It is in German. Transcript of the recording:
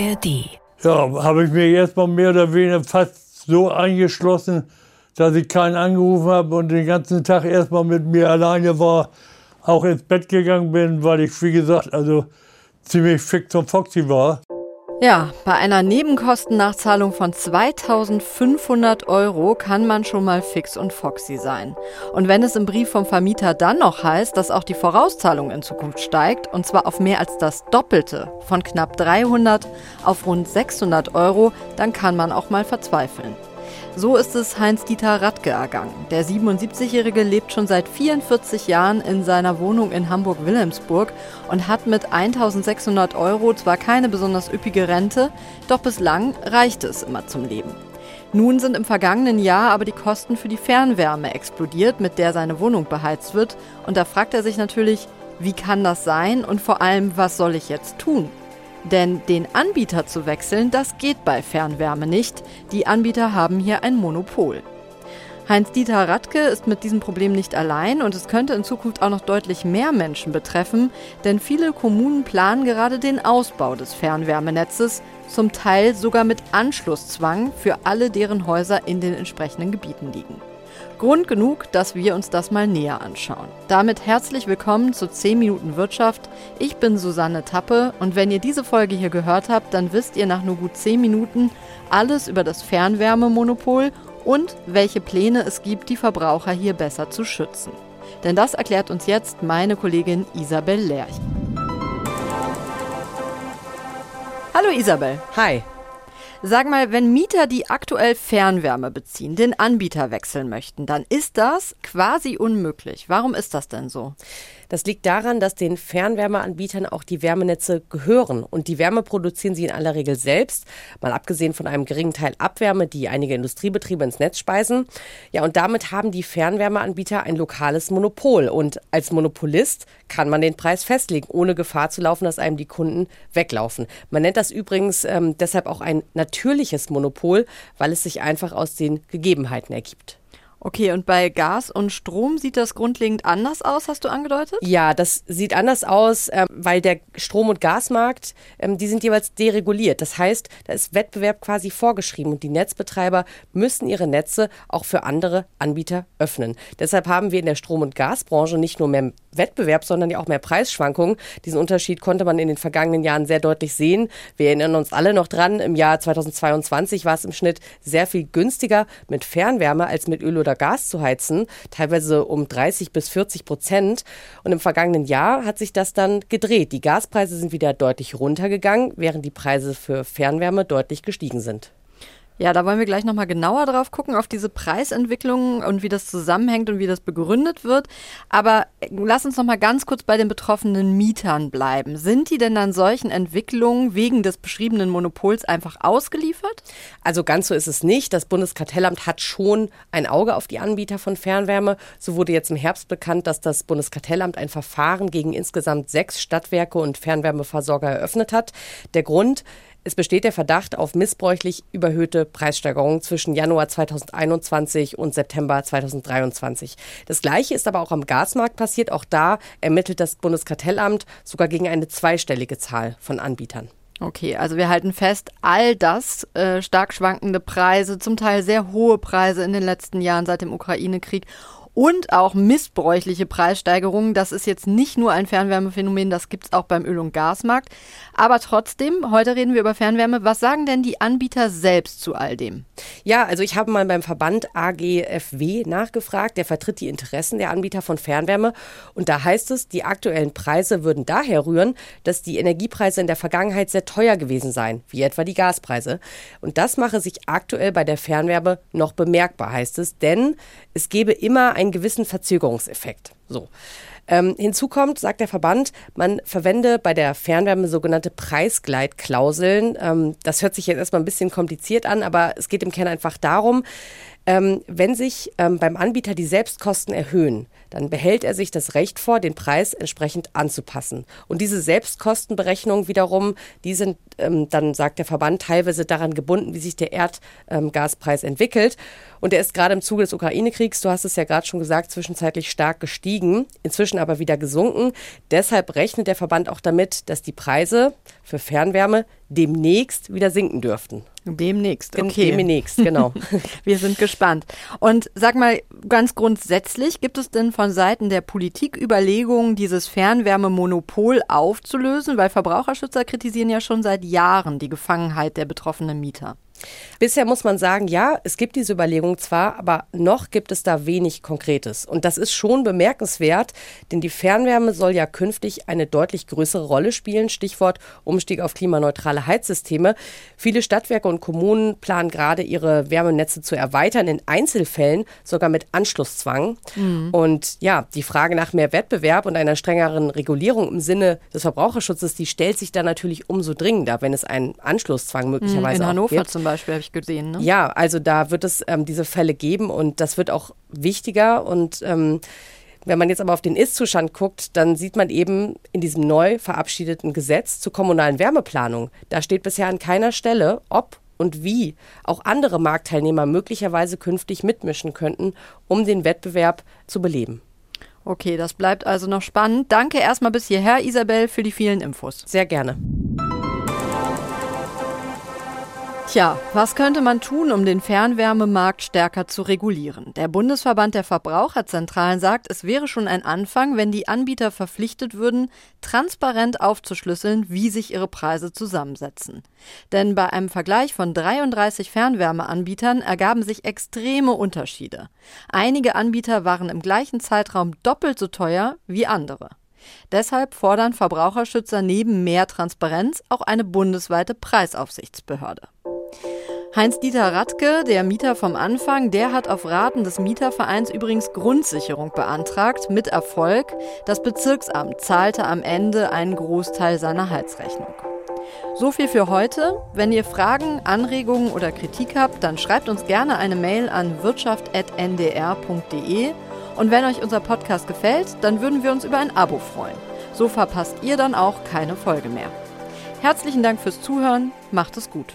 ARD. Ja, habe ich mir erstmal mehr oder weniger fast so angeschlossen, dass ich keinen angerufen habe und den ganzen Tag erstmal mit mir alleine war, auch ins Bett gegangen bin, weil ich, wie gesagt, also ziemlich fix und foxy war. Ja, bei einer Nebenkostennachzahlung von 2500 Euro kann man schon mal fix und foxy sein. Und wenn es im Brief vom Vermieter dann noch heißt, dass auch die Vorauszahlung in Zukunft steigt, und zwar auf mehr als das Doppelte, von knapp 300 auf rund 600 Euro, dann kann man auch mal verzweifeln. So ist es Heinz-Dieter Radke ergangen. Der 77-Jährige lebt schon seit 44 Jahren in seiner Wohnung in Hamburg-Wilhelmsburg und hat mit 1600 Euro zwar keine besonders üppige Rente, doch bislang reicht es immer zum Leben. Nun sind im vergangenen Jahr aber die Kosten für die Fernwärme explodiert, mit der seine Wohnung beheizt wird. Und da fragt er sich natürlich, wie kann das sein und vor allem, was soll ich jetzt tun? Denn den Anbieter zu wechseln, das geht bei Fernwärme nicht. Die Anbieter haben hier ein Monopol. Heinz-Dieter Radke ist mit diesem Problem nicht allein und es könnte in Zukunft auch noch deutlich mehr Menschen betreffen, denn viele Kommunen planen gerade den Ausbau des Fernwärmenetzes, zum Teil sogar mit Anschlusszwang für alle, deren Häuser in den entsprechenden Gebieten liegen. Grund genug, dass wir uns das mal näher anschauen. Damit herzlich willkommen zu 10 Minuten Wirtschaft. Ich bin Susanne Tappe und wenn ihr diese Folge hier gehört habt, dann wisst ihr nach nur gut 10 Minuten alles über das Fernwärmemonopol und welche Pläne es gibt, die Verbraucher hier besser zu schützen. Denn das erklärt uns jetzt meine Kollegin Isabel Lerch. Hallo Isabel. Hi. Sag mal, wenn Mieter, die aktuell Fernwärme beziehen, den Anbieter wechseln möchten, dann ist das quasi unmöglich. Warum ist das denn so? Das liegt daran, dass den Fernwärmeanbietern auch die Wärmenetze gehören. Und die Wärme produzieren sie in aller Regel selbst, mal abgesehen von einem geringen Teil Abwärme, die einige Industriebetriebe ins Netz speisen. Ja, und damit haben die Fernwärmeanbieter ein lokales Monopol. Und als Monopolist kann man den Preis festlegen, ohne Gefahr zu laufen, dass einem die Kunden weglaufen. Man nennt das übrigens ähm, deshalb auch ein natürliches Monopol, weil es sich einfach aus den Gegebenheiten ergibt. Okay, und bei Gas und Strom sieht das grundlegend anders aus, hast du angedeutet? Ja, das sieht anders aus, ähm, weil der Strom- und Gasmarkt, ähm, die sind jeweils dereguliert. Das heißt, da ist Wettbewerb quasi vorgeschrieben und die Netzbetreiber müssen ihre Netze auch für andere Anbieter öffnen. Deshalb haben wir in der Strom- und Gasbranche nicht nur mehr Wettbewerb, sondern ja auch mehr Preisschwankungen. Diesen Unterschied konnte man in den vergangenen Jahren sehr deutlich sehen. Wir erinnern uns alle noch dran, im Jahr 2022 war es im Schnitt sehr viel günstiger mit Fernwärme als mit Öl oder Gas zu heizen, teilweise um 30 bis 40 Prozent. Und im vergangenen Jahr hat sich das dann gedreht. Die Gaspreise sind wieder deutlich runtergegangen, während die Preise für Fernwärme deutlich gestiegen sind. Ja, da wollen wir gleich nochmal genauer drauf gucken, auf diese Preisentwicklung und wie das zusammenhängt und wie das begründet wird. Aber lass uns nochmal ganz kurz bei den betroffenen Mietern bleiben. Sind die denn an solchen Entwicklungen wegen des beschriebenen Monopols einfach ausgeliefert? Also ganz so ist es nicht. Das Bundeskartellamt hat schon ein Auge auf die Anbieter von Fernwärme. So wurde jetzt im Herbst bekannt, dass das Bundeskartellamt ein Verfahren gegen insgesamt sechs Stadtwerke und Fernwärmeversorger eröffnet hat. Der Grund, es besteht der Verdacht auf missbräuchlich überhöhte Preissteigerungen zwischen Januar 2021 und September 2023. Das Gleiche ist aber auch am Gasmarkt passiert. Auch da ermittelt das Bundeskartellamt sogar gegen eine zweistellige Zahl von Anbietern. Okay, also wir halten fest, all das, äh, stark schwankende Preise, zum Teil sehr hohe Preise in den letzten Jahren seit dem Ukraine-Krieg und auch missbräuchliche Preissteigerungen. Das ist jetzt nicht nur ein Fernwärmephänomen, das gibt es auch beim Öl- und Gasmarkt. Aber trotzdem, heute reden wir über Fernwärme. Was sagen denn die Anbieter selbst zu all dem? Ja, also ich habe mal beim Verband AGFW nachgefragt. Der vertritt die Interessen der Anbieter von Fernwärme. Und da heißt es, die aktuellen Preise würden daher rühren, dass die Energiepreise in der Vergangenheit sehr teuer gewesen seien, wie etwa die Gaspreise. Und das mache sich aktuell bei der Fernwärme noch bemerkbar, heißt es, denn es gebe immer einen gewissen Verzögerungseffekt. So. Ähm, hinzu kommt, sagt der Verband, man verwende bei der Fernwärme sogenannte Preisgleitklauseln. Ähm, das hört sich jetzt erstmal ein bisschen kompliziert an, aber es geht im Kern einfach darum, Ähm, wenn sich ähm, beim Anbieter die Selbstkosten erhöhen, dann behält er sich das Recht vor, den Preis entsprechend anzupassen. Und diese Selbstkostenberechnungen wiederum, die sind ähm, dann, sagt der Verband, teilweise daran gebunden, wie sich der Erdgaspreis entwickelt. Und er ist gerade im Zuge des Ukraine-Kriegs, du hast es ja gerade schon gesagt, zwischenzeitlich stark gestiegen, inzwischen aber wieder gesunken. Deshalb rechnet der Verband auch damit, dass die Preise für Fernwärme demnächst wieder sinken dürften. Demnächst, okay. Demnächst, genau. Wir sind gespannt. Und sag mal, ganz grundsätzlich, gibt es denn von Seiten der Politik Überlegungen, dieses Fernwärmemonopol aufzulösen? Weil Verbraucherschützer kritisieren ja schon seit Jahren die Gefangenheit der betroffenen Mieter. Bisher muss man sagen, ja, es gibt diese Überlegung zwar, aber noch gibt es da wenig Konkretes. Und das ist schon bemerkenswert, denn die Fernwärme soll ja künftig eine deutlich größere Rolle spielen. Stichwort Umstieg auf klimaneutrale Heizsysteme. Viele Stadtwerke und Kommunen planen gerade, ihre Wärmenetze zu erweitern, in Einzelfällen sogar mit Anschlusszwang. Mhm. Und ja, die Frage nach mehr Wettbewerb und einer strengeren Regulierung im Sinne des Verbraucherschutzes, die stellt sich dann natürlich umso dringender, wenn es einen Anschlusszwang möglicherweise in Hannover gibt. zum Beispiel. Beispiel, habe ich gesehen. Ne? Ja, also da wird es ähm, diese Fälle geben und das wird auch wichtiger. Und ähm, wenn man jetzt aber auf den Ist-Zustand guckt, dann sieht man eben in diesem neu verabschiedeten Gesetz zur kommunalen Wärmeplanung, da steht bisher an keiner Stelle, ob und wie auch andere Marktteilnehmer möglicherweise künftig mitmischen könnten, um den Wettbewerb zu beleben. Okay, das bleibt also noch spannend. Danke erstmal bis hierher, Isabel, für die vielen Infos. Sehr gerne. Tja, was könnte man tun, um den Fernwärmemarkt stärker zu regulieren? Der Bundesverband der Verbraucherzentralen sagt, es wäre schon ein Anfang, wenn die Anbieter verpflichtet würden, transparent aufzuschlüsseln, wie sich ihre Preise zusammensetzen. Denn bei einem Vergleich von 33 Fernwärmeanbietern ergaben sich extreme Unterschiede. Einige Anbieter waren im gleichen Zeitraum doppelt so teuer wie andere. Deshalb fordern Verbraucherschützer neben mehr Transparenz auch eine bundesweite Preisaufsichtsbehörde. Heinz-Dieter Radke, der Mieter vom Anfang, der hat auf Raten des Mietervereins übrigens Grundsicherung beantragt, mit Erfolg. Das Bezirksamt zahlte am Ende einen Großteil seiner Heizrechnung. So viel für heute. Wenn ihr Fragen, Anregungen oder Kritik habt, dann schreibt uns gerne eine Mail an wirtschaft.ndr.de. Und wenn euch unser Podcast gefällt, dann würden wir uns über ein Abo freuen. So verpasst ihr dann auch keine Folge mehr. Herzlichen Dank fürs Zuhören. Macht es gut.